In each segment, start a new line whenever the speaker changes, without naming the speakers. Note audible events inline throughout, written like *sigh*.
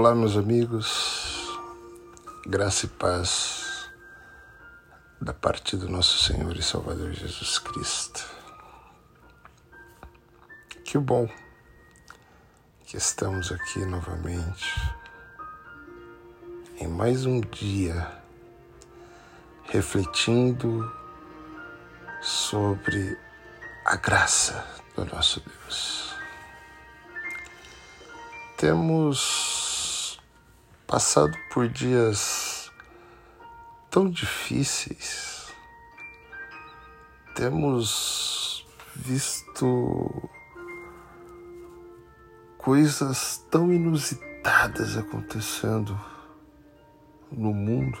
Olá, meus amigos, graça e paz da parte do nosso Senhor e Salvador Jesus Cristo. Que bom que estamos aqui novamente em mais um dia refletindo sobre a graça do nosso Deus. Temos passado por dias tão difíceis, temos visto coisas tão inusitadas acontecendo no mundo.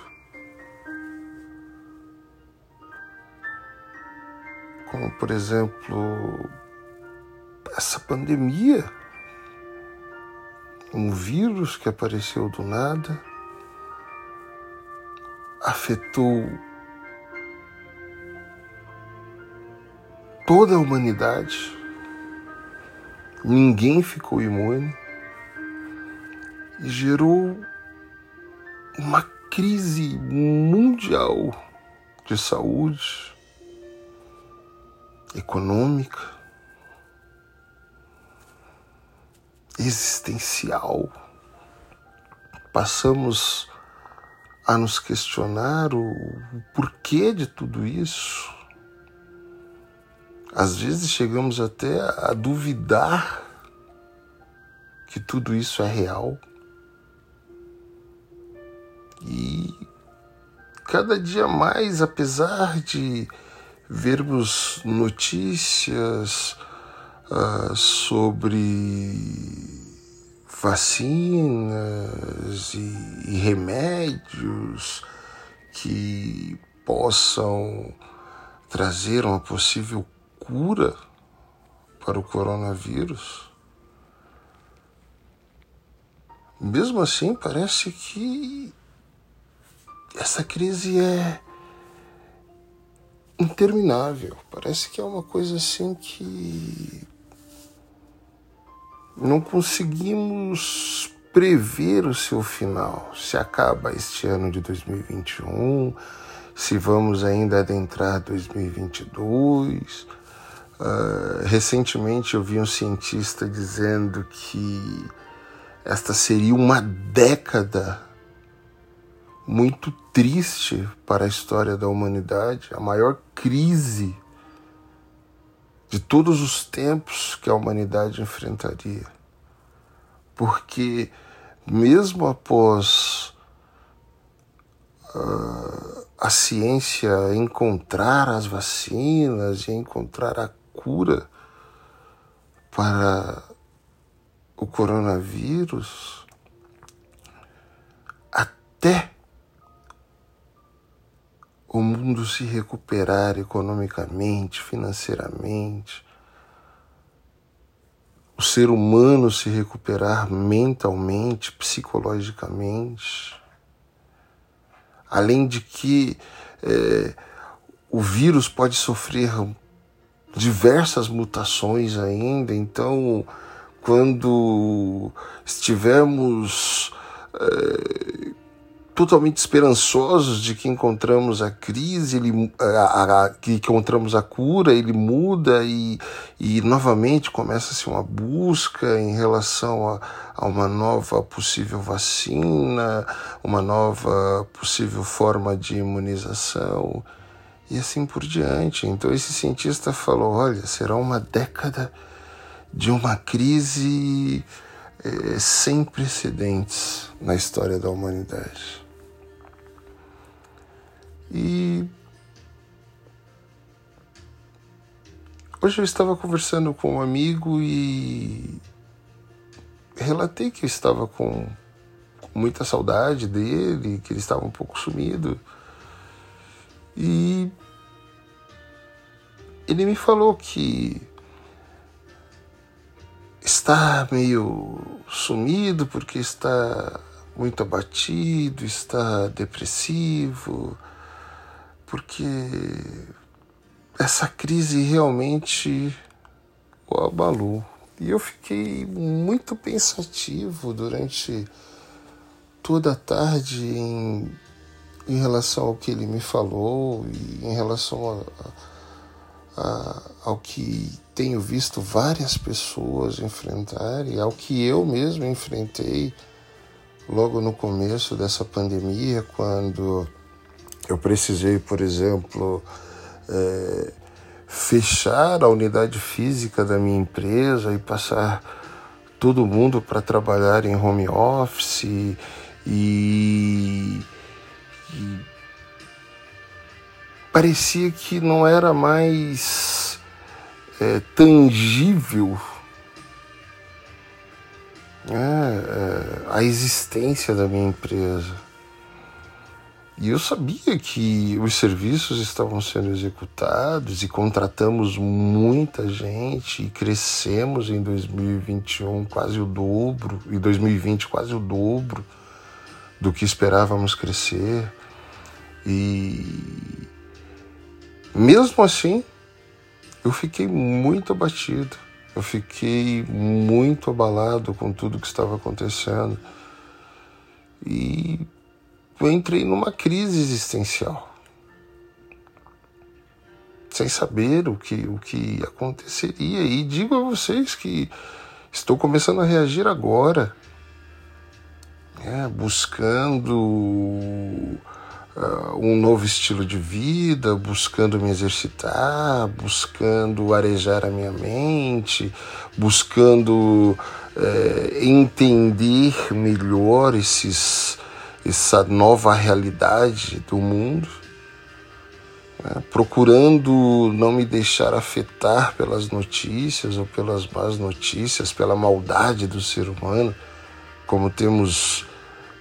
Como, por exemplo, essa pandemia, um vírus que apareceu do nada, afetou toda a humanidade. Ninguém ficou imune e gerou uma crise mundial de saúde, econômica, existencial. Passamos a nos questionar o porquê de tudo isso às vezes chegamos até a duvidar que tudo isso é real. E cada dia mais, apesar de vermos notícias uh, sobre vacinas e, e remédios que possam trazer uma possível cura para o coronavírus. Mesmo assim, parece que essa crise é interminável. Parece que é uma coisa assim que não conseguimos prever o seu final. Se acaba este ano de 2021, se vamos ainda adentrar 2022 Uh, recentemente eu vi um cientista dizendo que esta seria uma década muito triste para a história da humanidade, a maior crise de todos os tempos que a humanidade enfrentaria. Porque, mesmo após uh, a ciência encontrar as vacinas e encontrar a cura para o coronavírus até o mundo se recuperar economicamente, financeiramente, o ser humano se recuperar mentalmente, psicologicamente. Além de que é, o vírus pode sofrer diversas mutações ainda, então quando estivermos é, totalmente esperançosos de que encontramos a crise, ele, a, a, que encontramos a cura, ele muda e, e novamente começa-se uma busca em relação a, a uma nova possível vacina, uma nova possível forma de imunização e assim por diante. Então esse cientista falou: olha, será uma década de uma crise é, sem precedentes na história da humanidade. E hoje eu estava conversando com um amigo e relatei que eu estava com muita saudade dele, que ele estava um pouco sumido. E ele me falou que está meio sumido porque está muito abatido, está depressivo, porque essa crise realmente o abalou. E eu fiquei muito pensativo durante toda a tarde em, em relação ao que ele me falou e em relação a, a, ao que tenho visto várias pessoas enfrentarem, ao que eu mesmo enfrentei logo no começo dessa pandemia, quando eu precisei, por exemplo, é, fechar a unidade física da minha empresa e passar todo mundo para trabalhar em home office e, e, parecia que não era mais é, tangível é, é, a existência da minha empresa. E eu sabia que os serviços estavam sendo executados e contratamos muita gente e crescemos em 2021 quase o dobro, e 2020 quase o dobro do que esperávamos crescer. E mesmo assim, eu fiquei muito abatido, eu fiquei muito abalado com tudo que estava acontecendo. E eu entrei numa crise existencial. Sem saber o que, o que aconteceria. E digo a vocês que estou começando a reagir agora, né, buscando uh, um novo estilo de vida, buscando me exercitar, buscando arejar a minha mente, buscando uh, entender melhor esses essa nova realidade do mundo, né? procurando não me deixar afetar pelas notícias ou pelas más notícias, pela maldade do ser humano, como temos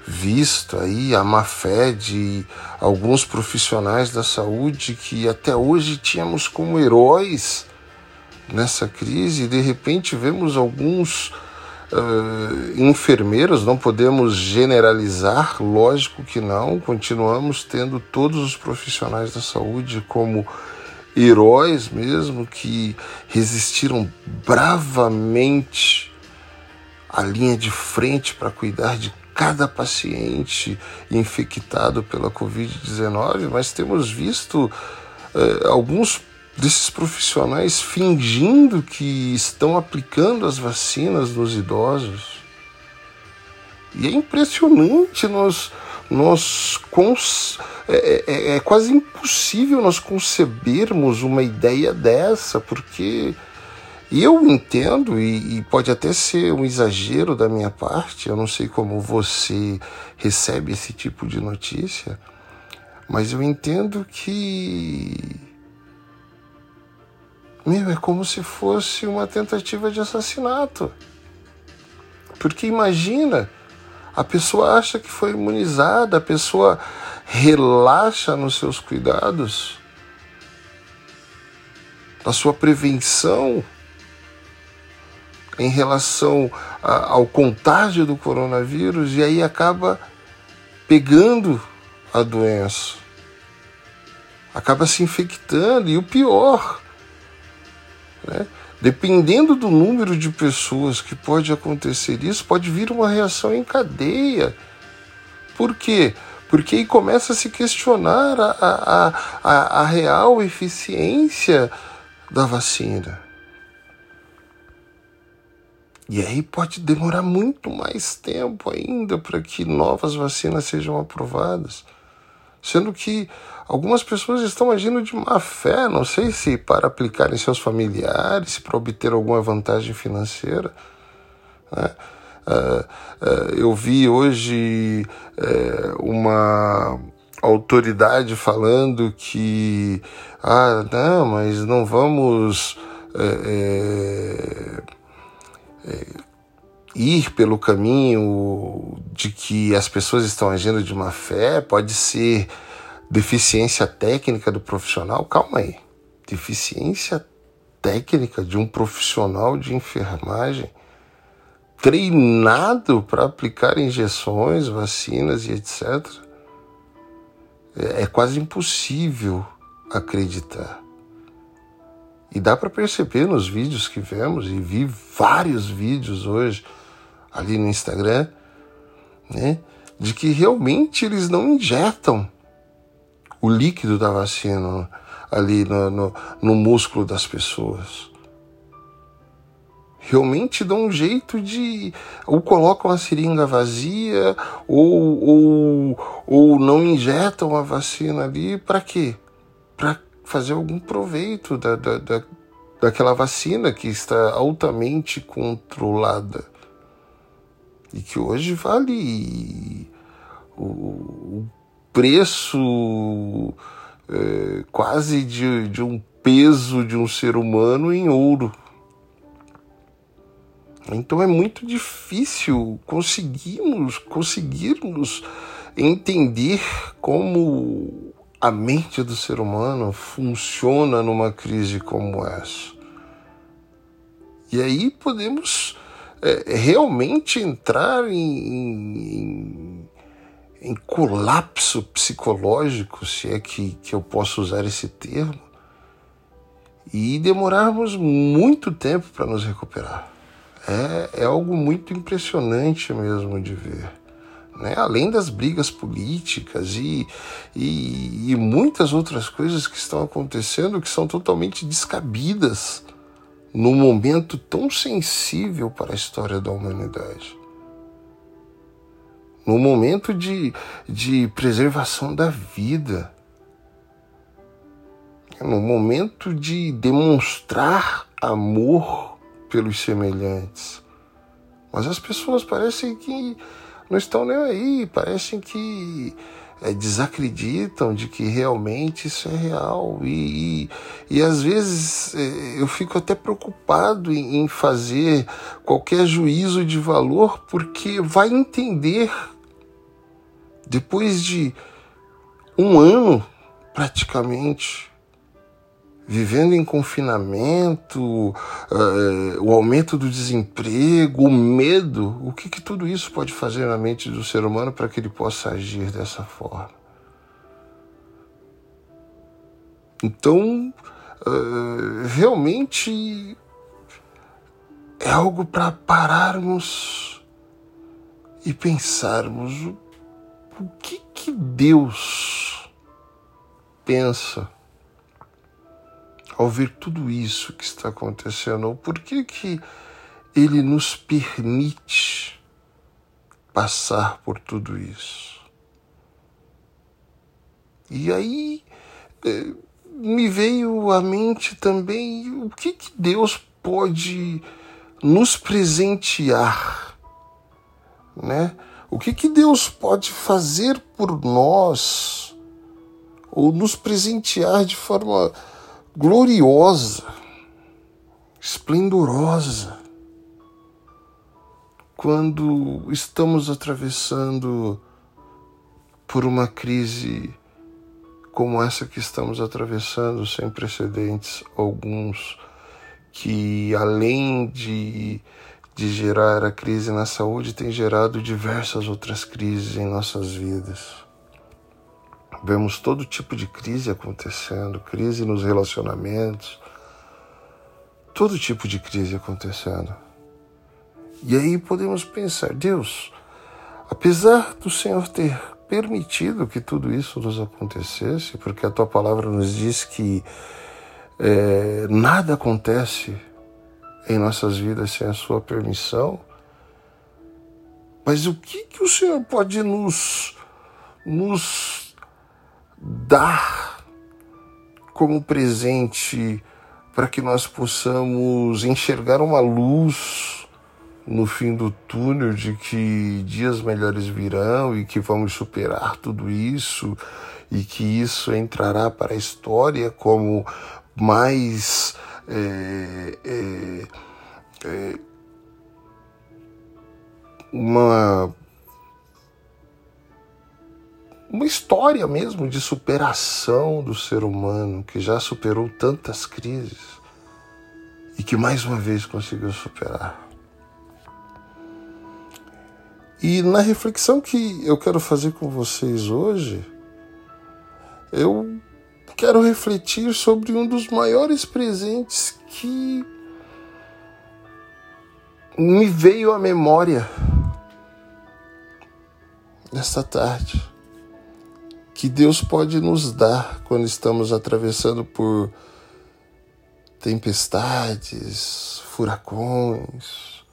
visto aí a má fé de alguns profissionais da saúde que até hoje tínhamos como heróis nessa crise e de repente vemos alguns uh, enfermeiros, não podemos generalizar, lógico que não, continuamos tendo todos os profissionais da saúde como heróis mesmo que resistiram bravamente à linha de frente para cuidar de cada paciente infectado pela Covid-19, mas temos visto uh, alguns desses profissionais fingindo que estão aplicando as vacinas nos idosos. E é impressionante nós, nós cons, é, é, é quase impossível nós concebermos uma ideia dessa, porque eu entendo, e, e, pode até ser um exagero da minha parte, eu não sei como você recebe esse tipo de notícia, mas eu entendo que meu, é como se fosse uma tentativa de assassinato. Porque imagina, a pessoa acha que foi imunizada, a pessoa relaxa nos seus cuidados, na sua prevenção em relação a, ao contágio do coronavírus e aí acaba pegando a doença, acaba se infectando e o pior, né? Dependendo do número de pessoas que pode acontecer isso, pode vir uma reação em cadeia. Por quê? Porque aí começa a se questionar a, a, a, a real eficiência da vacina. E aí pode demorar muito mais tempo ainda para que novas vacinas sejam aprovadas. Sendo que Algumas pessoas estão agindo de má fé, não sei se para aplicar em seus familiares, se para obter alguma vantagem financeira. Né? Uh, uh, eu vi hoje uh, uma autoridade falando que, ah, não, mas não vamos eh, eh, ir pelo caminho de que as pessoas estão agindo de má fé, pode ser deficiência técnica do profissional, calma aí. Deficiência técnica de um profissional de enfermagem treinado para aplicar injeções, vacinas e etc. É, é quase impossível acreditar. E dá para perceber nos vídeos que vemos, e vi vários vídeos hoje ali no Instagram, né? de que realmente eles não injetam o líquido da vacina ali no, no, no músculo das pessoas. Realmente dão um jeito de. ou colocam a seringa vazia, ou, ou, ou não injetam a vacina ali, para quê? Para fazer algum proveito da, da, da, daquela vacina que está altamente controlada e que hoje vale o, preço é, quase de, de um peso de um ser humano em ouro. Então é muito difícil conseguirmos, conseguirmos entender como a mente do ser humano funciona numa crise como essa. E aí podemos é, realmente entrar em, em, em, colapso psicológico, se é que, que eu posso usar esse termo, e demorarmos muito tempo para nos recuperar. É, é algo muito impressionante mesmo de ver né? além das brigas políticas e, e, e, muitas outras coisas que estão acontecendo que são totalmente descabidas num momento tão sensível para a história da humanidade. No momento de, de preservação da vida, no momento de demonstrar amor pelos semelhantes. Mas as pessoas parecem que não estão nem aí, parecem que é, desacreditam de que realmente isso é real. E, e, e às vezes é, eu fico até preocupado em, em fazer qualquer juízo de valor, porque vai entender, depois de um ano praticamente, vivendo em confinamento, uh, o aumento do desemprego, o medo, o que, que tudo isso pode fazer na mente do ser humano para que ele possa agir dessa forma? Então, uh, realmente é algo para pararmos e pensarmos o, o que, que Deus pensa ao ver tudo isso que está acontecendo, por que que ele nos permite passar por tudo isso? E aí é, me veio à mente também o que, que Deus pode nos presentear, né? O que, que Deus pode fazer por nós ou nos presentear de forma gloriosa, esplendorosa, quando estamos atravessando por uma crise como essa que estamos atravessando, sem precedentes alguns, que além de, de gerar a crise na saúde, tem gerado diversas outras crises em nossas vidas. Vemos todo tipo de crise acontecendo, crise nos relacionamentos, todo tipo de crise acontecendo. E aí podemos pensar, Deus, apesar do Senhor ter permitido que tudo isso nos acontecesse, porque a tua palavra nos diz que é, nada acontece em nossas vidas sem a sua permissão, mas o que, que o Senhor pode nos, nos dar como presente para que nós possamos enxergar uma luz no fim do túnel de que dias melhores virão e que vamos superar tudo isso e que isso entrará para a história como mais é, é, é, uma uma história mesmo de superação do ser humano que já superou tantas crises e que mais uma vez conseguiu superar. E na reflexão que eu quero fazer com vocês hoje, eu quero refletir sobre um dos maiores presentes que me veio à memória nesta tarde que Deus pode nos dar quando estamos atravessando por tempestades, furacões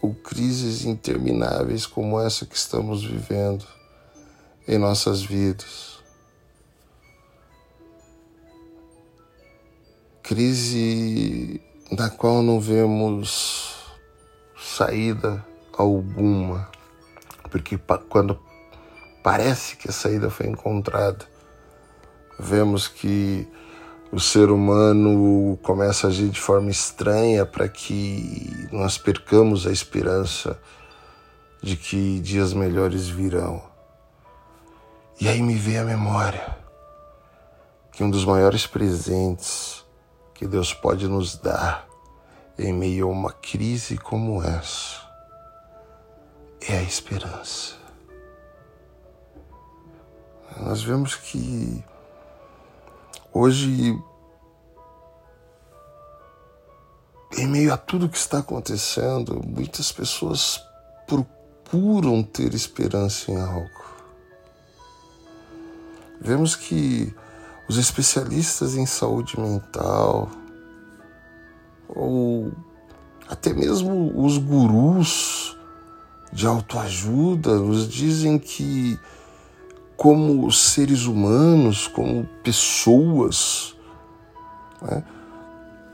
ou crises intermináveis como essa que estamos vivendo em nossas vidas. Crise na qual não vemos saída alguma, porque quando parece que a saída foi encontrada, vemos que o ser humano começa a agir de forma estranha para que nós percamos a esperança de que dias melhores virão. E aí me vem a memória que um dos maiores presentes que Deus pode nos dar em meio a uma crise como essa é a esperança. Nós vemos que hoje, em meio a tudo que está acontecendo, muitas pessoas procuram ter esperança em algo. Vemos que os especialistas em saúde mental, ou até mesmo os gurus de autoajuda, nos dizem que como seres humanos, como pessoas, né?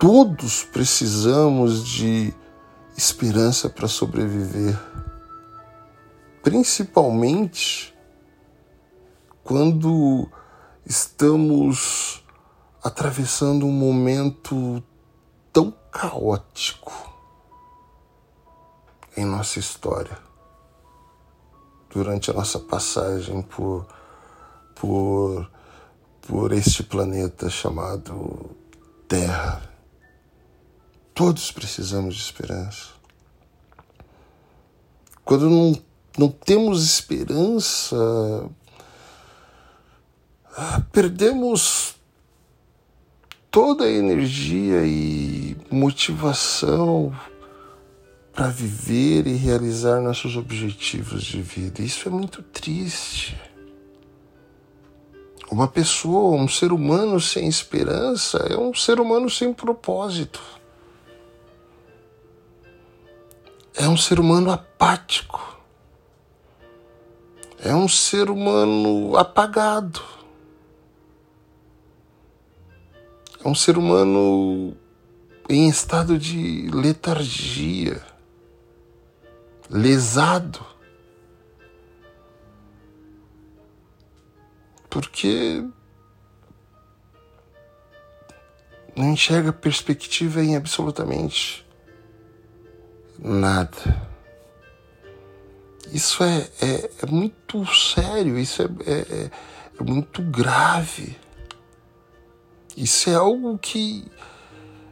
todos precisamos de esperança para sobreviver, principalmente quando estamos atravessando um momento tão caótico em nossa história durante a nossa passagem por por, por este planeta chamado Terra. Todos precisamos de esperança. Quando não, não temos esperança, perdemos toda a energia e motivação para viver e realizar nossos objetivos de vida. Isso é muito triste. Uma pessoa, um ser humano sem esperança é um ser humano sem propósito. É um ser humano apático. É um ser humano apagado. É um ser humano em estado de letargia, lesado. Porque não enxerga perspectiva em absolutamente nada. Isso é, é, é muito sério, isso é, é, é muito grave. Isso é algo que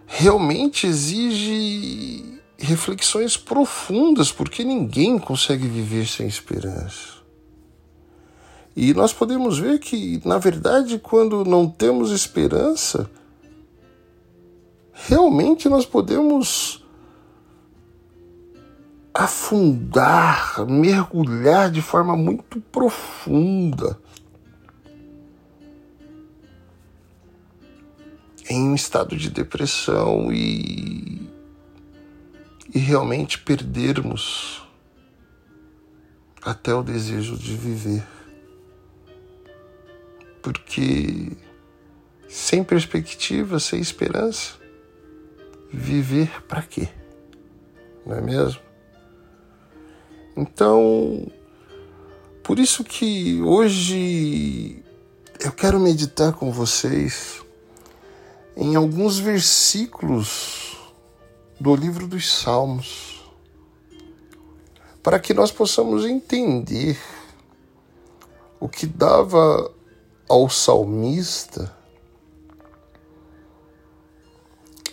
realmente exige reflexões profundas, porque ninguém consegue viver sem esperança. E nós podemos ver que, na verdade, quando não temos esperança, realmente nós podemos afundar, mergulhar de forma muito profunda em um estado de depressão e, e realmente perdermos até o desejo de viver porque sem perspectiva, sem esperança, viver para quê? Não é mesmo? Então, por isso que hoje eu quero meditar com vocês em alguns versículos do livro dos Salmos, para que nós possamos entender o que dava ao salmista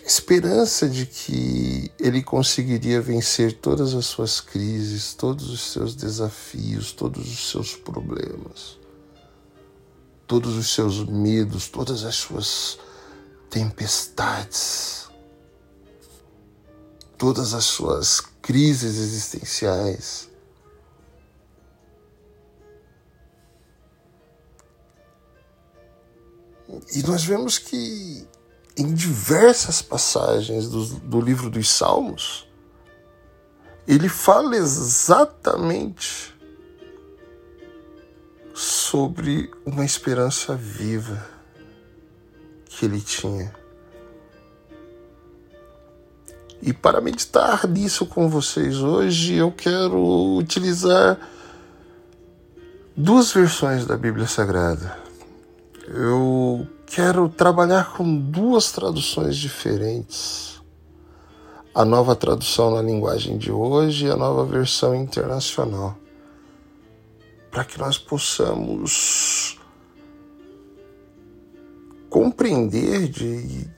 esperança de que ele conseguiria vencer todas as suas crises, todos os seus desafios, todos os seus problemas, todos os seus medos, todas as suas tempestades, todas as suas crises existenciais. E nós vemos que em diversas passagens do, do livro dos Salmos, ele fala exatamente sobre uma esperança viva que ele tinha. E para meditar nisso com vocês hoje, eu quero utilizar duas versões da Bíblia Sagrada. Eu quero trabalhar com duas traduções diferentes. A nova tradução na linguagem de hoje e a nova versão internacional. Para que nós possamos compreender de,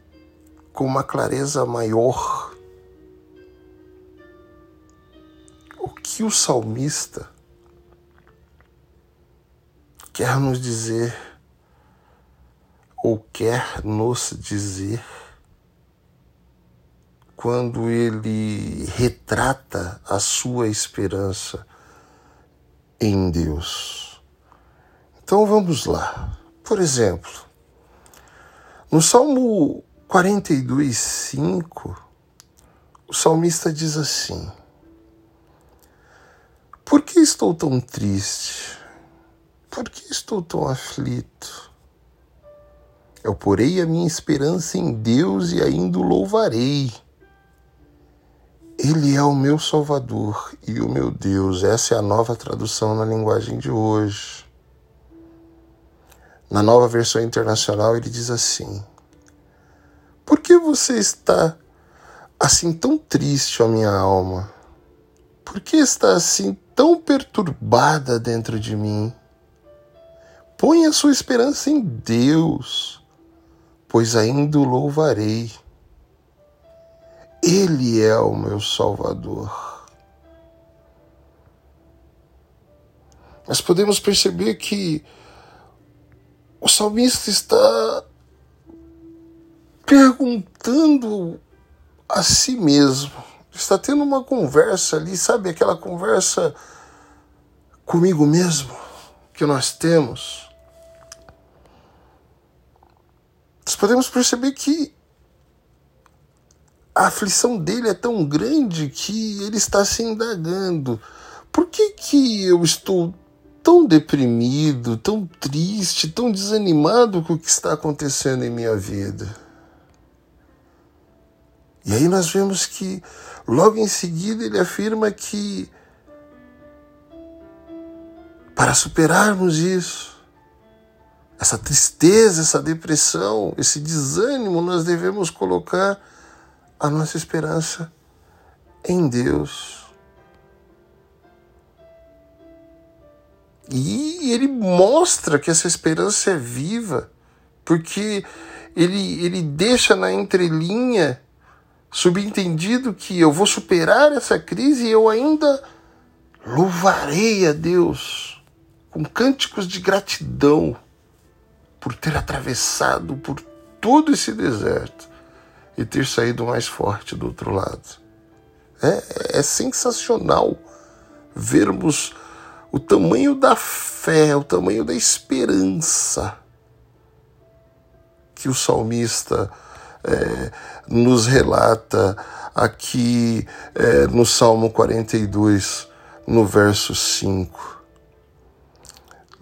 com uma clareza maior o que o salmista quer nos dizer ou quer nos dizer quando ele retrata a sua esperança em Deus. Então vamos lá. Por exemplo, no Salmo 42, 5, o salmista diz assim: Por que estou tão triste? Por que estou tão aflito? Eu porei a minha esperança em Deus e ainda o louvarei. Ele é o meu Salvador e o meu Deus. Essa é a nova tradução na linguagem de hoje. Na nova versão internacional, ele diz assim: Por que você está assim tão triste, ó minha alma? Por que está assim tão perturbada dentro de mim? Põe a sua esperança em Deus pois ainda o louvarei. Ele é o meu Salvador. Mas podemos perceber que o salmista está perguntando a si mesmo, está tendo uma conversa ali, sabe aquela conversa comigo mesmo que nós temos. Nós podemos perceber que a aflição dele é tão grande que ele está se indagando. Por que, que eu estou tão deprimido, tão triste, tão desanimado com o que está acontecendo em minha vida? E aí nós vemos que logo em seguida ele afirma que para superarmos isso, essa tristeza, essa depressão, esse desânimo, nós devemos colocar a nossa esperança em Deus. E ele mostra que essa esperança é viva, porque ele, ele deixa na entrelinha subentendido que eu vou superar essa crise e eu ainda louvarei a Deus com cânticos de gratidão por ter atravessado por todo esse deserto e ter saído mais forte do outro lado. É, é sensacional vermos o tamanho da fé, o tamanho da esperança que o salmista é, nos relata aqui é, no Salmo 42, no verso 5.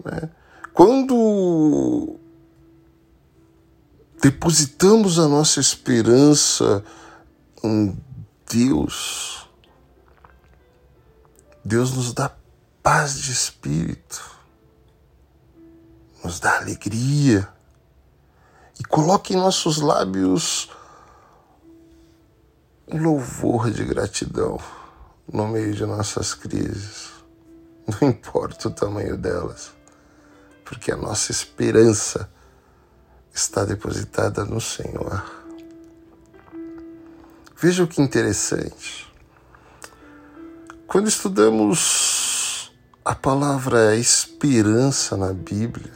Né? Quando depositamos a nossa esperança em Deus, Deus nos dá paz de espírito, nos dá alegria e coloca em nossos lábios um louvor de gratidão no meio de nossas crises, não importa o tamanho delas, porque a nossa esperança está depositada no Senhor. Veja que interessante. Quando estudamos a palavra esperança na Bíblia,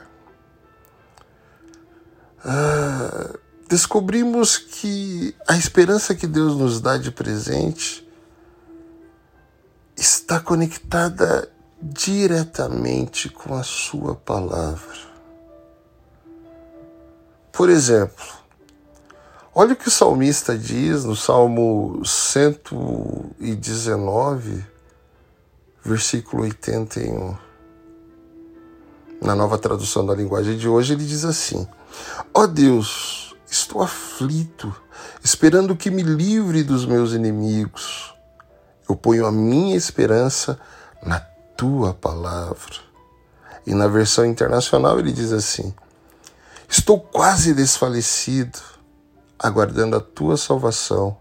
ah, descobrimos que a esperança que Deus nos dá de presente está conectada diretamente com a Sua palavra. Por exemplo, olha o que o salmista diz no Salmo 119, versículo 81. Na nova tradução da linguagem de hoje, ele diz assim: Ó oh Deus, estou aflito, esperando que me livre dos meus inimigos. Eu ponho a minha esperança na tua palavra. E na versão internacional ele diz assim: Estou quase desfalecido, aguardando a tua salvação,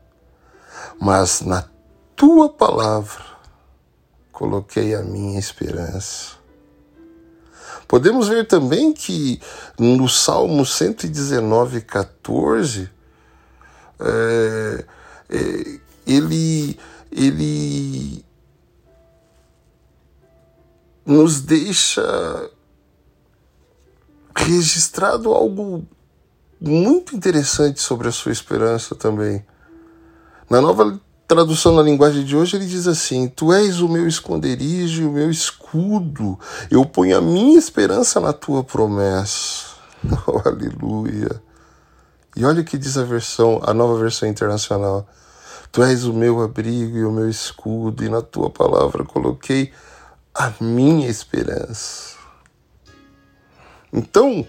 mas na tua palavra coloquei a minha esperança. Podemos ver também que no Salmo 119, 14, é, é, ele, ele nos deixa registrado algo muito interessante sobre a sua esperança também. Na nova tradução na linguagem de hoje, ele diz assim: Tu és o meu esconderijo e o meu escudo. Eu ponho a minha esperança na tua promessa. Oh, *laughs* aleluia. E olha o que diz a versão, a nova versão internacional. Tu és o meu abrigo e o meu escudo, e na tua palavra coloquei a minha esperança. Então,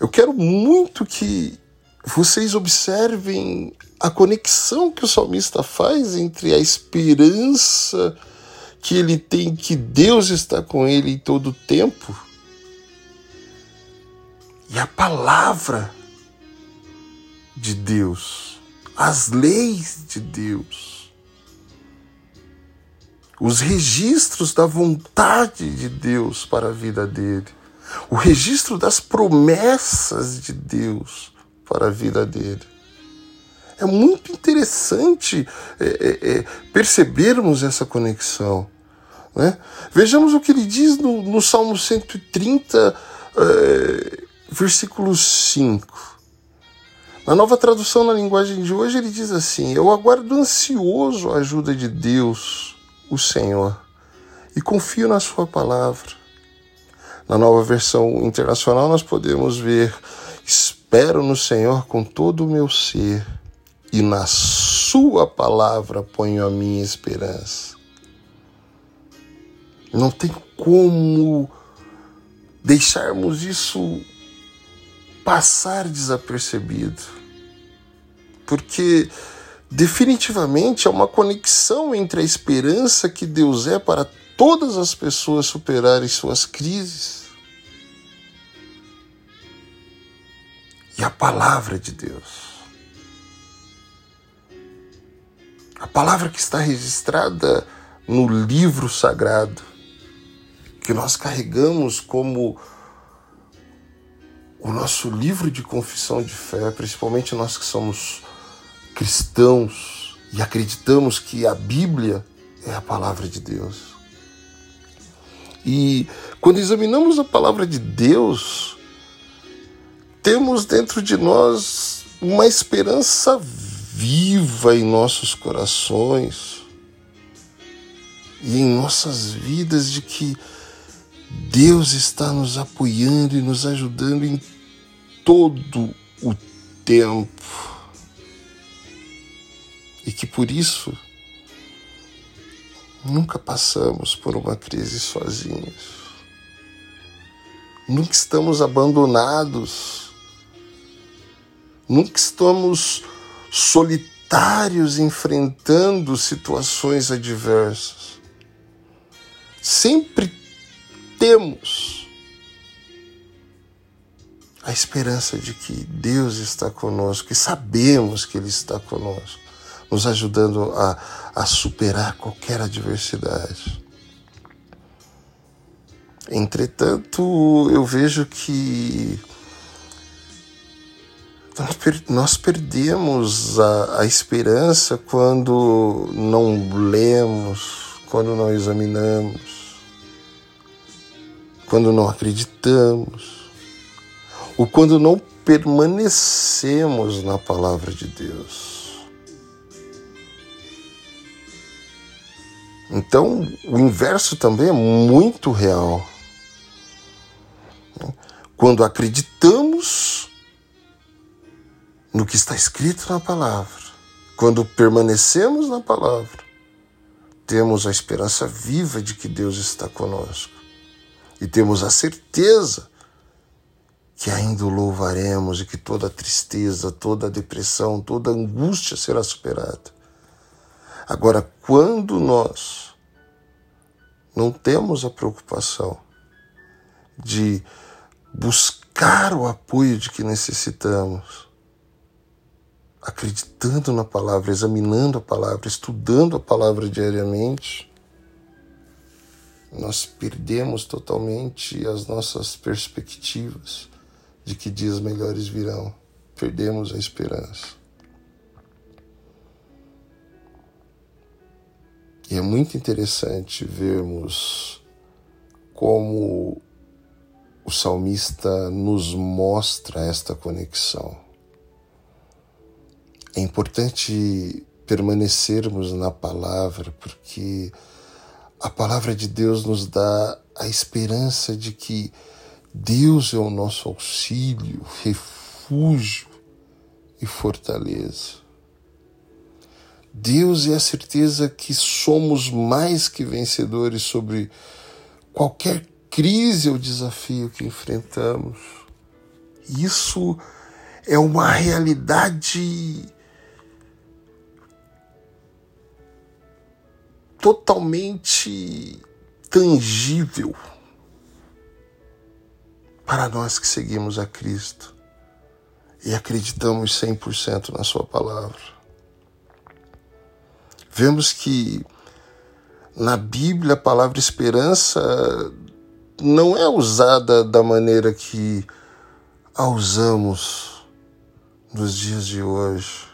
eu quero muito que vocês observem a conexão que o salmista faz entre a esperança que ele tem que Deus está com ele em todo o tempo e a palavra de Deus, as leis de Deus os registros da vontade de Deus para a vida dele, o registro das promessas de Deus para a vida dele. É muito interessante é, é, é, percebermos essa conexão. Né? Vejamos o que ele diz no, no Salmo 130, é, versículo 5. Na nova tradução na linguagem de hoje, ele diz assim: Eu aguardo ansioso a ajuda de Deus o Senhor e confio na Sua palavra. Na nova versão internacional, nós podemos ver: Espero no Senhor com todo o meu ser, e na Sua palavra ponho a minha esperança. Não tem como deixarmos isso passar desapercebido, porque definitivamente é uma conexão entre a esperança que Deus é para todas as pessoas superarem suas crises e a palavra de Deus. A palavra que está registrada no livro sagrado, que nós carregamos como o nosso livro de confissão de fé, principalmente nós que somos cristãos e acreditamos que a Bíblia é a palavra de Deus. E quando examinamos a palavra de Deus, temos dentro de nós uma esperança viva em nossos corações e em nossas vidas de que Deus está nos apoiando e nos ajudando em todo o tempo. E que por isso nunca passamos por uma crise sozinhos. Nunca estamos abandonados. Nunca estamos solitários enfrentando situações adversas. Sempre temos a esperança de que Deus está conosco e sabemos que Ele está conosco nos ajudando a, a superar qualquer adversidade. Entretanto, eu vejo que nós perdemos a, a, esperança quando não lemos, quando não examinamos, quando não acreditamos, ou quando não permanecemos na palavra de Deus. Então, o inverso também é muito real. Quando acreditamos, no que está escrito na palavra, quando permanecemos na palavra, temos a esperança viva de que Deus está conosco e temos a certeza que ainda o louvaremos e que toda tristeza, toda depressão, toda angústia será superada. Agora, quando nós não temos a preocupação de buscar o apoio de que necessitamos, acreditando na palavra, examinando a palavra, estudando a palavra diariamente, nós perdemos totalmente as nossas perspectivas de que dias melhores virão. Perdemos a esperança. E é muito interessante vermos como o salmista nos mostra esta conexão. É importante permanecermos na palavra, porque a palavra de Deus nos dá a esperança de que Deus é o nosso auxílio, refúgio e fortaleza. Deus é a certeza que somos mais que vencedores sobre qualquer crise ou desafio que enfrentamos. Isso é uma realidade totalmente tangível para nós que seguimos a Cristo e acreditamos 100% na Sua palavra. Vemos que na Bíblia a palavra esperança não é usada da maneira que a usamos nos dias de hoje.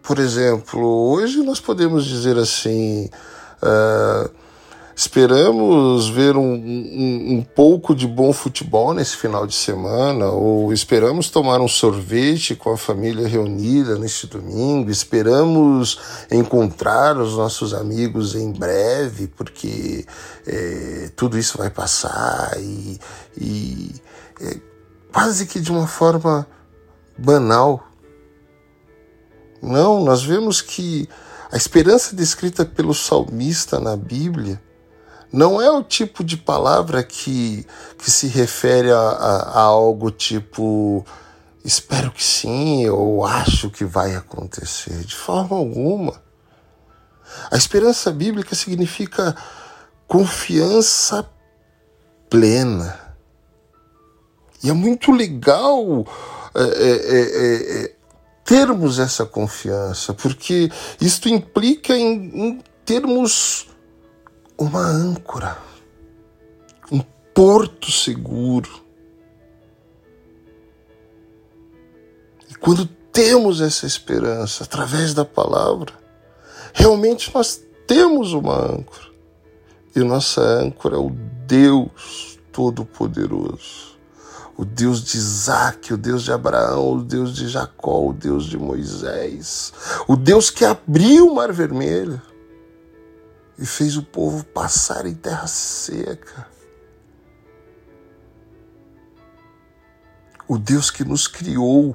Por exemplo, hoje nós podemos dizer assim. Uh, Esperamos ver um, um, um, pouco de bom futebol nesse final de semana, ou esperamos tomar um sorvete com a família reunida neste domingo, esperamos encontrar os nossos amigos em breve, porque é, tudo isso vai passar e, e é, quase que de uma forma banal. Não, nós vemos que a esperança descrita pelo salmista na Bíblia não é o tipo de palavra que, que se refere a, a, a algo tipo espero que sim ou acho que vai acontecer. De forma alguma. A esperança bíblica significa confiança plena. E é muito legal é, é, é, é termos essa confiança, porque isto implica em, em termos uma âncora, um porto seguro. E quando temos essa esperança através da palavra, realmente nós temos uma âncora. E nossa âncora é o Deus Todo-Poderoso. O Deus de Isaac, o Deus de Abraão, o Deus de Jacó, o Deus de Moisés, o Deus que abriu o Mar Vermelho e fez o povo passar em terra seca. O Deus que nos criou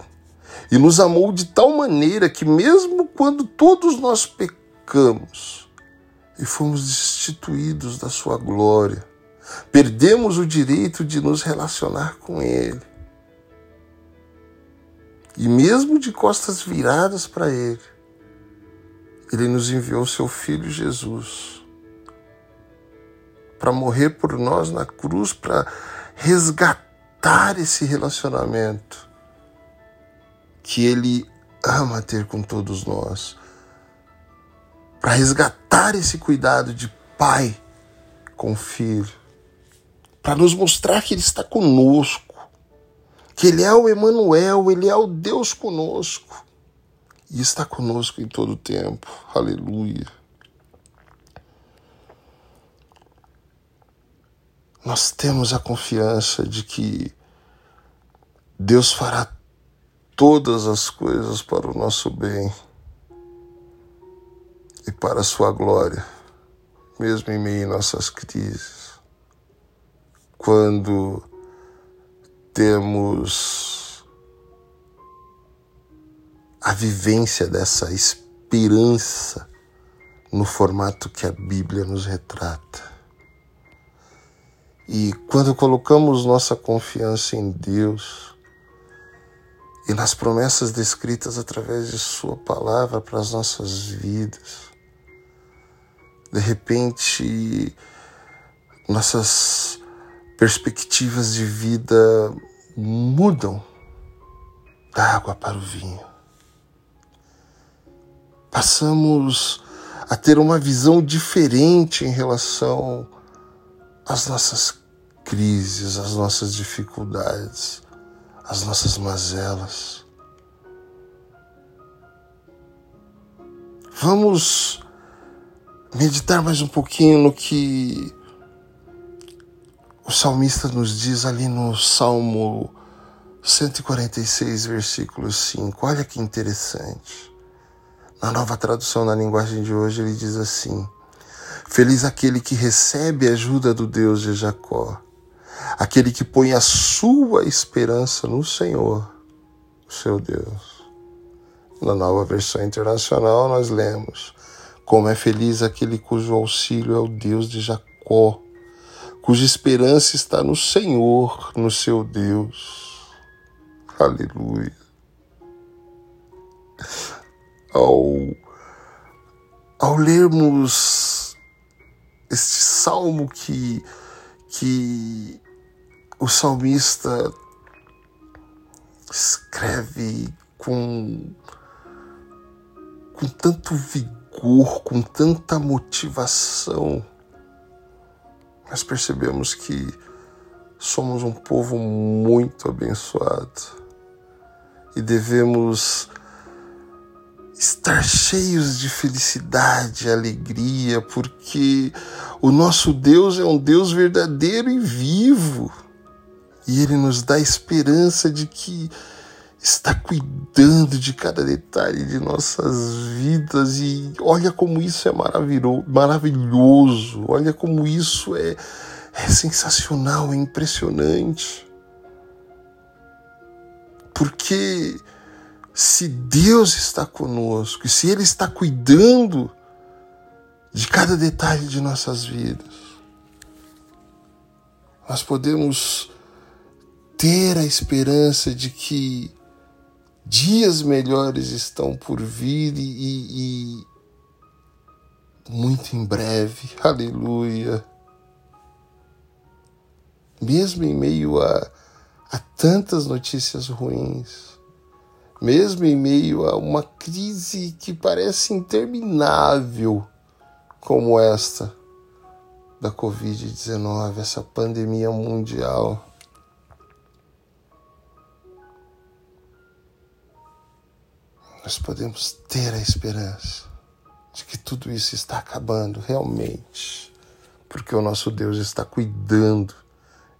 e nos amou de tal maneira que, mesmo quando todos nós pecamos e fomos destituídos da Sua glória, perdemos o direito de nos relacionar com Ele. E mesmo de costas viradas para Ele, ele nos enviou seu Filho Jesus para morrer por nós na cruz, para resgatar esse relacionamento que Ele ama ter com todos nós, para resgatar esse cuidado de pai com filho, para nos mostrar que Ele está conosco, que Ele é o Emanuel, Ele é o Deus conosco e está conosco em todo o tempo. Aleluia. Nós temos a confiança de que Deus fará todas as coisas para o nosso bem e para a sua glória, mesmo em meio a nossas crises. Quando temos a vivência dessa esperança no formato que a Bíblia nos retrata. E quando colocamos nossa confiança em Deus e nas promessas descritas através de Sua palavra para as nossas vidas, de repente nossas perspectivas de vida mudam da água para o vinho. Passamos a ter uma visão diferente em relação às nossas crises, às nossas dificuldades, às nossas mazelas. Vamos meditar mais um pouquinho no que o salmista nos diz ali no Salmo 146, versículo 5. Olha que interessante. Na nova tradução na linguagem de hoje, ele diz assim: Feliz aquele que recebe a ajuda do Deus de Jacó, aquele que põe a sua esperança no Senhor, seu Deus. Na nova versão internacional, nós lemos: Como é feliz aquele cujo auxílio é o Deus de Jacó, cuja esperança está no Senhor, no seu Deus. Aleluia ao, ao lermos este salmo que, que o salmista escreve com, com tanto vigor, com tanta motivação, nós percebemos que somos um povo muito abençoado e devemos estar cheios de felicidade, alegria, porque o nosso Deus é um Deus verdadeiro e vivo. E ele nos dá esperança de que está cuidando de cada detalhe de nossas vidas e olha como isso é maravilhoso, olha como isso é, é sensacional, é impressionante. Porque se Deus está conosco e se Ele está cuidando de cada detalhe de nossas vidas, nós podemos ter a esperança de que dias melhores estão por vir e, e muito em breve, aleluia. Mesmo em meio a, a tantas notícias ruins, mesmo em meio a uma crise que parece interminável, como esta da Covid-19, essa pandemia mundial. Nós podemos ter a esperança de que tudo isso está acabando realmente, porque o nosso Deus está cuidando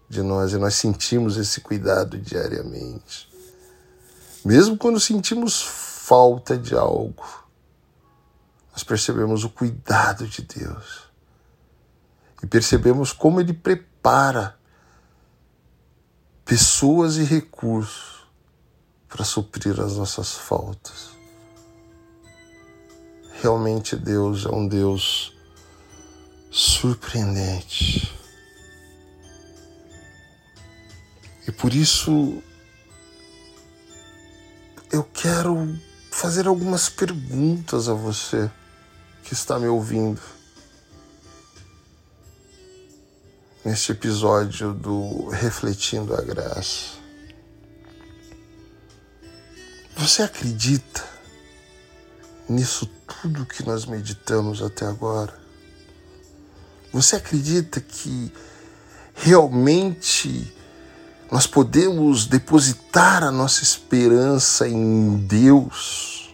de nós e nós sentimos esse cuidado diariamente. Mesmo quando sentimos falta de algo, nós percebemos o cuidado de Deus e percebemos como Ele prepara pessoas e recursos para suprir as nossas faltas. Realmente Deus é um Deus surpreendente. E por isso eu quero fazer algumas perguntas a você que está me ouvindo. Neste episódio do Refletindo a Graça. Você acredita nisso tudo que nós meditamos até agora? Você acredita que realmente nós podemos depositar a nossa esperança em Deus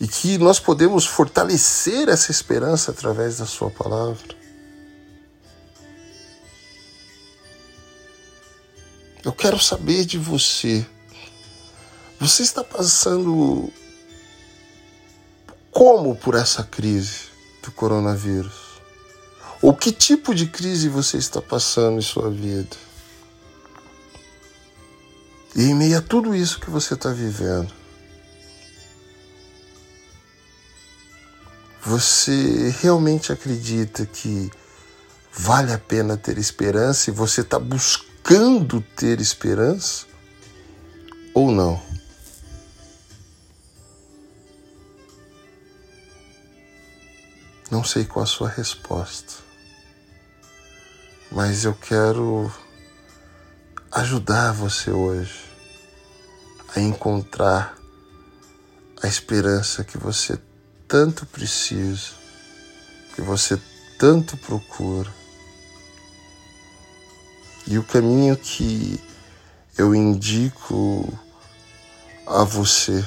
e que nós podemos fortalecer essa esperança através da Sua palavra. Eu quero saber de você. Você está passando como por essa crise do coronavírus? Ou que tipo de crise você está passando em sua vida? E em meio a tudo isso que você está vivendo, você realmente acredita que vale a pena ter esperança e você está buscando ter esperança ou não? Não sei qual a sua resposta, mas eu quero ajudar você hoje a encontrar a esperança que você tanto precisa, que você tanto procura. E o caminho que eu indico a você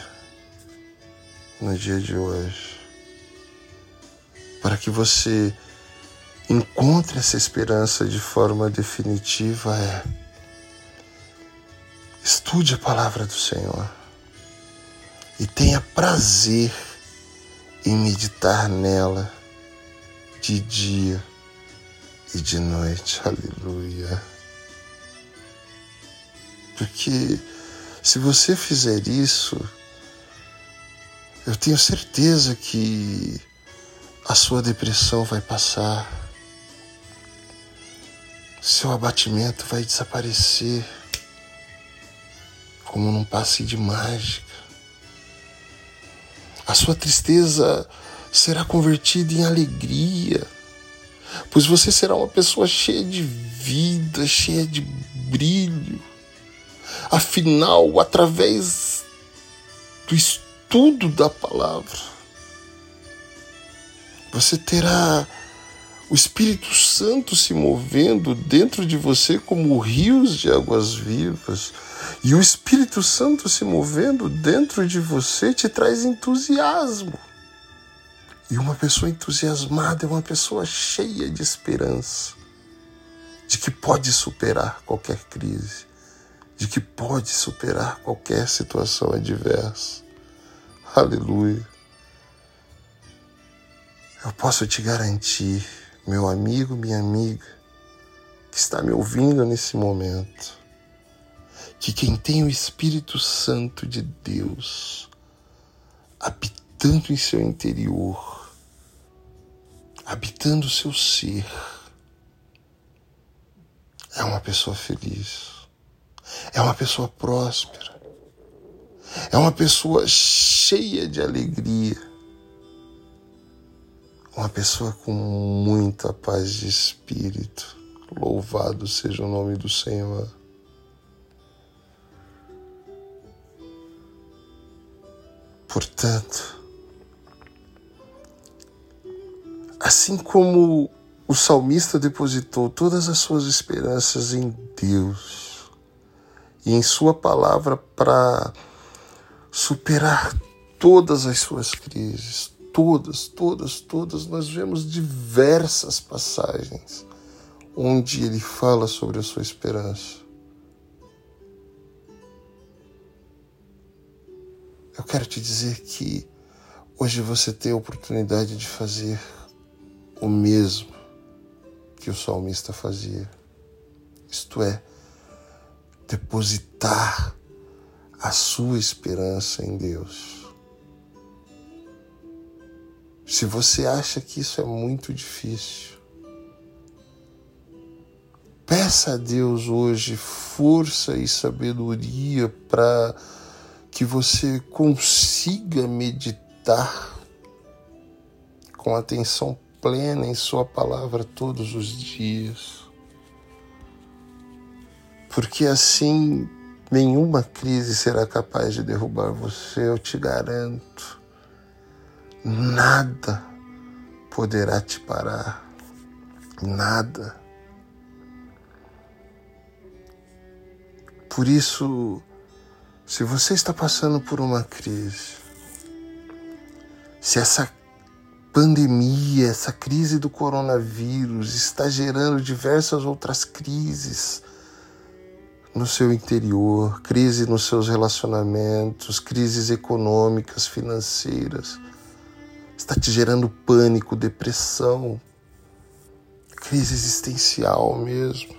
no dia de hoje para que você encontre essa esperança de forma definitiva é estude a palavra do Senhor e tenha prazer em meditar nela de dia e de noite. Aleluia. Porque se você fizer isso, eu tenho certeza que a sua depressão vai passar, seu abatimento vai desaparecer como num passe de mágica. A sua tristeza será convertida em alegria, pois você será uma pessoa cheia de vida, cheia de brilho. Afinal, através do estudo da palavra, você terá o Espírito Santo se movendo dentro de você como rios de águas vivas. E o Espírito Santo se movendo dentro de você te traz entusiasmo. E uma pessoa entusiasmada é uma pessoa cheia de esperança, de que pode superar qualquer crise, de que pode superar qualquer situação adversa. Aleluia. Eu posso te garantir, meu amigo, minha amiga, que está me ouvindo nesse momento, que quem tem o Espírito Santo de Deus habitando em seu interior, habitando o seu ser, é uma pessoa feliz, é uma pessoa próspera, é uma pessoa cheia de alegria uma pessoa com muita paz de espírito. Louvado seja o nome do Senhor. Portanto, assim como o salmista depositou todas as suas esperanças em Deus e em Sua palavra para superar todas as suas crises, todas, todas, todas, nós vemos diversas passagens onde ele fala sobre a sua esperança. Eu quero te dizer que hoje você tem a oportunidade de fazer o mesmo que o salmista fazia. Isto é, depositar a sua esperança em Deus. Se você acha que isso é muito difícil, peça a Deus hoje força e sabedoria para que você consiga meditar com atenção plena em Sua palavra todos os dias. Porque assim nenhuma crise será capaz de derrubar você, eu te garanto nada poderá te parar. Nada. Por isso, se você está passando por uma crise, se essa pandemia, essa crise do coronavírus está gerando diversas outras crises no seu interior, crise nos seus relacionamentos, crises econômicas, financeiras, está te gerando pânico, depressão, crise existencial mesmo.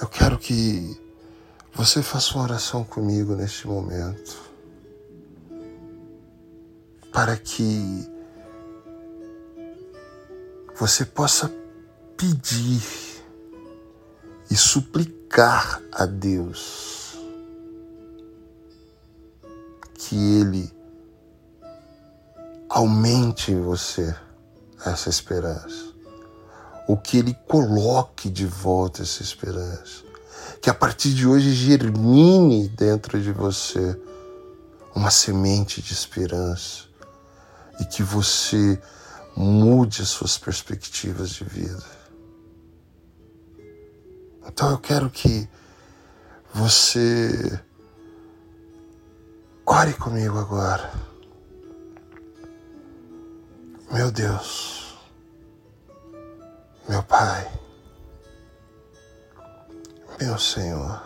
Eu quero que você faça uma oração comigo neste momento. para que você possa pedir e suplicar a Deus que Ele aumente em você essa esperança, ou que Ele coloque de volta essa esperança, que a partir de hoje germine dentro de você uma semente de esperança e que você mude as suas perspectivas de vida. Então eu quero que você ore comigo agora. Meu Deus, meu Pai, meu Senhor.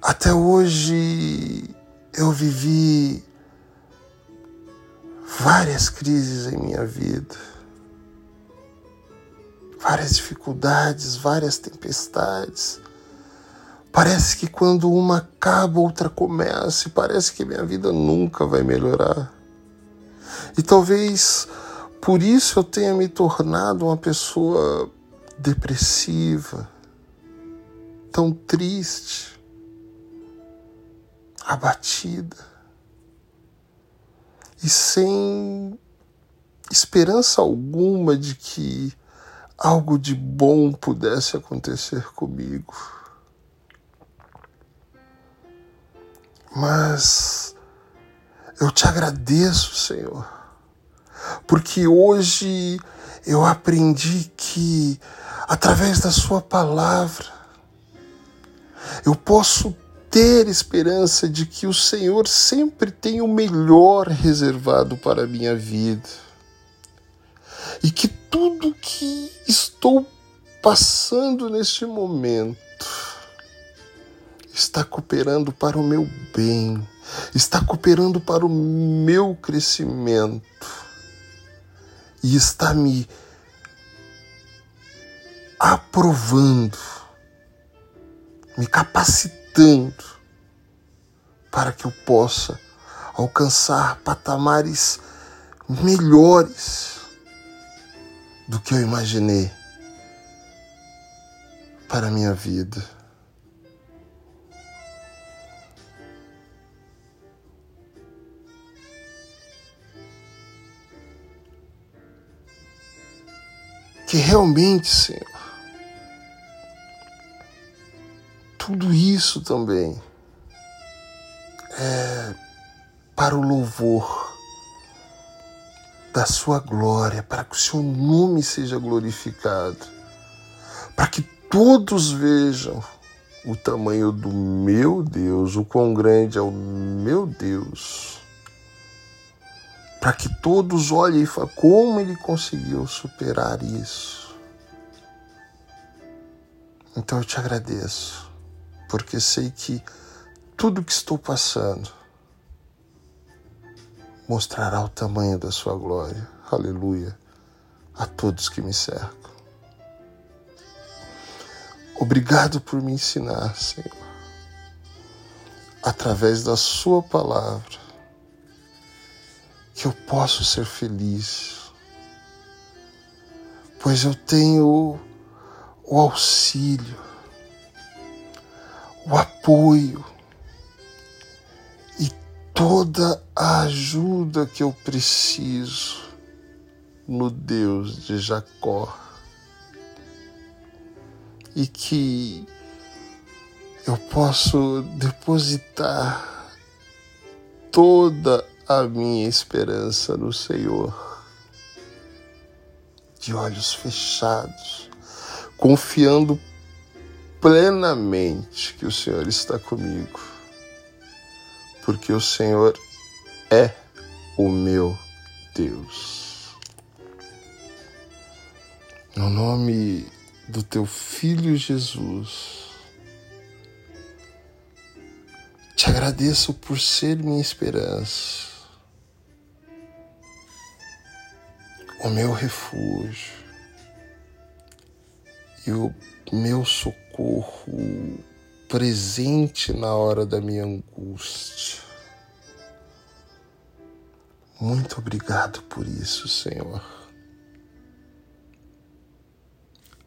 Até hoje eu vivi várias crises em minha vida, várias dificuldades, várias tempestades. Parece que quando uma acaba, outra começa, e parece que minha vida nunca vai melhorar. E talvez por isso eu tenha me tornado uma pessoa depressiva, tão triste, abatida e sem esperança alguma de que algo de bom pudesse acontecer comigo. Mas eu te agradeço, Senhor, porque hoje eu aprendi que, através da Sua palavra, eu posso ter esperança de que o Senhor sempre tem o melhor reservado para a minha vida. E que tudo que estou passando neste momento está cooperando para o meu bem, está cooperando para o meu crescimento e está me aprovando, me capacitando para que eu possa alcançar patamares melhores do que eu imaginei para a minha vida. Realmente, Senhor, tudo isso também é para o louvor da sua glória, para que o seu nome seja glorificado, para que todos vejam o tamanho do meu Deus, o quão grande é o meu Deus, para que todos olhem e falem como ele conseguiu superar isso. Então eu te agradeço porque sei que tudo que estou passando mostrará o tamanho da sua glória. Aleluia. A todos que me cercam. Obrigado por me ensinar, Senhor, através da Sua palavra, que eu posso ser feliz, pois eu tenho o auxílio o apoio e toda a ajuda que eu preciso no Deus de Jacó. E que eu posso depositar toda a minha esperança no Senhor, de olhos fechados, confiando plenamente que o Senhor está comigo, porque o Senhor é o meu Deus. No nome do teu Filho Jesus, te agradeço por ser minha esperança, o meu refúgio e o meu socorro presente na hora da minha angústia. Muito obrigado por isso, Senhor.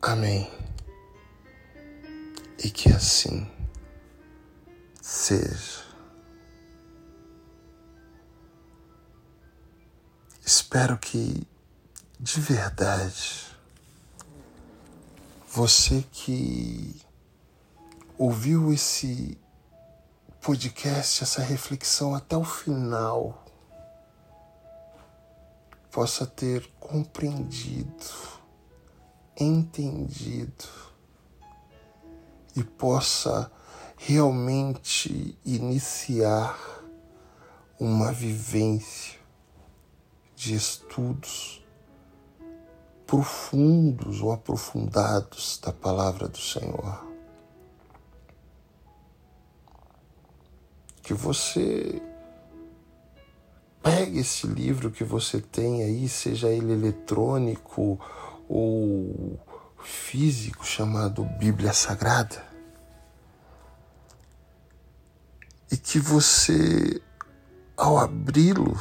Amém. E que assim seja. Espero que de verdade você que ouviu esse podcast, essa reflexão até o final, possa ter compreendido, entendido e possa realmente iniciar uma vivência de estudos profundos ou aprofundados da palavra do Senhor. Que você pegue esse livro que você tem aí, seja ele eletrônico ou físico, chamado Bíblia Sagrada, e que você, ao abri-lo,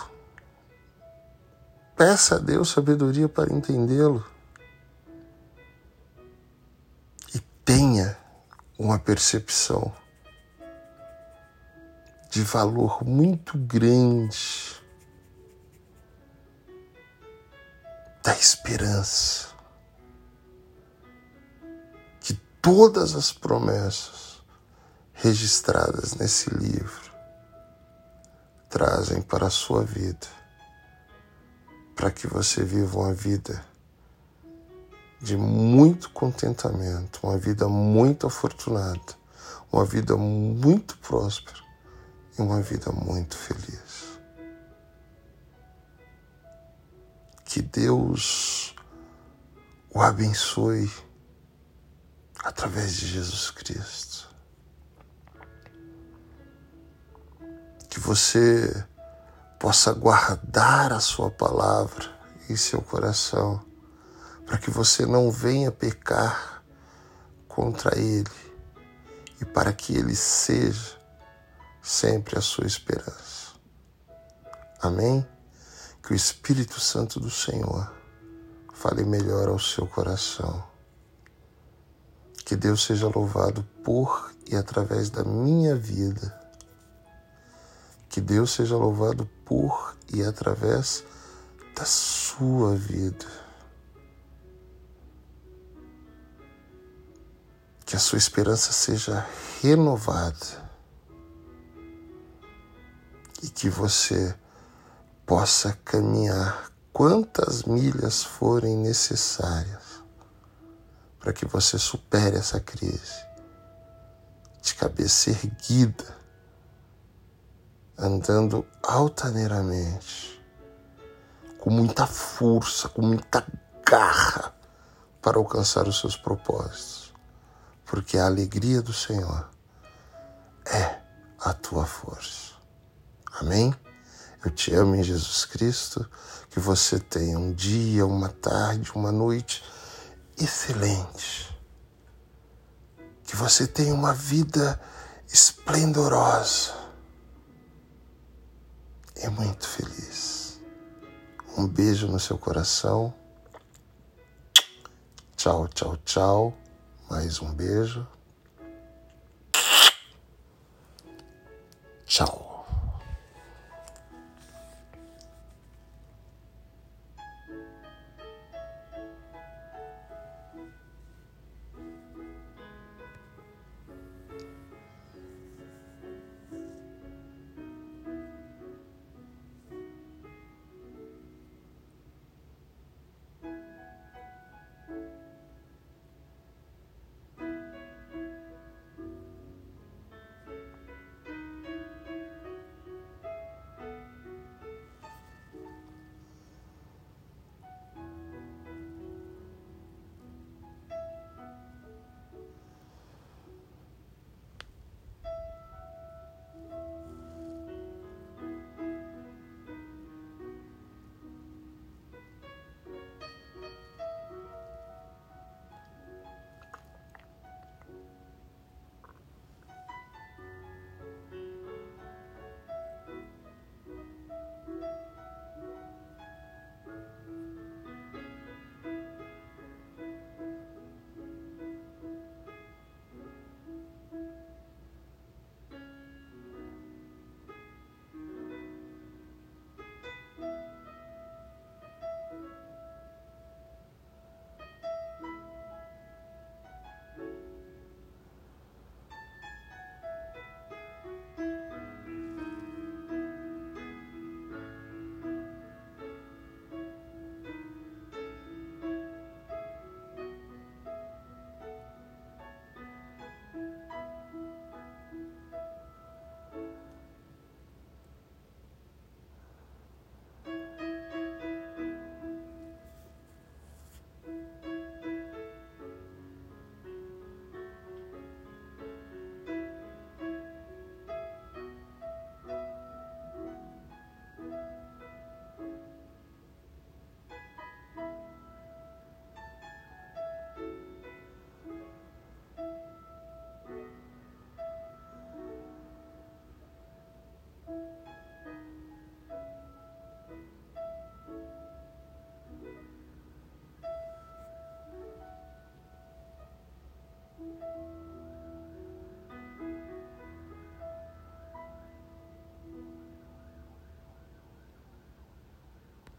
Peça a Deus sabedoria para entendê-lo. E tenha uma percepção de valor muito grande da esperança que todas as promessas registradas nesse livro trazem para a sua vida para que você viva uma vida de muito contentamento, uma vida muito afortunada, uma vida muito próspera e uma vida muito feliz. Que Deus o abençoe através de Jesus Cristo. Que você possa guardar a Sua palavra em seu coração, para que você não venha pecar contra Ele e para que Ele seja sempre a sua esperança. Amém? Que o Espírito Santo do Senhor fale melhor ao seu coração. Que Deus seja louvado por e através da minha vida que Deus seja louvado por e através da sua vida. Que a sua esperança seja renovada e que você possa caminhar quantas milhas forem necessárias para que você supere essa crise de cabeça erguida andando altaneiramente, com muita força, com muita garra para alcançar os seus propósitos, porque a alegria do Senhor é a tua força. Amém? Eu te amo em Jesus Cristo, que você tenha um dia, uma tarde, uma noite excelente. Que você tenha uma vida esplendorosa é muito feliz. Um beijo no seu coração. Tchau, tchau, tchau. Mais um beijo. Tchau.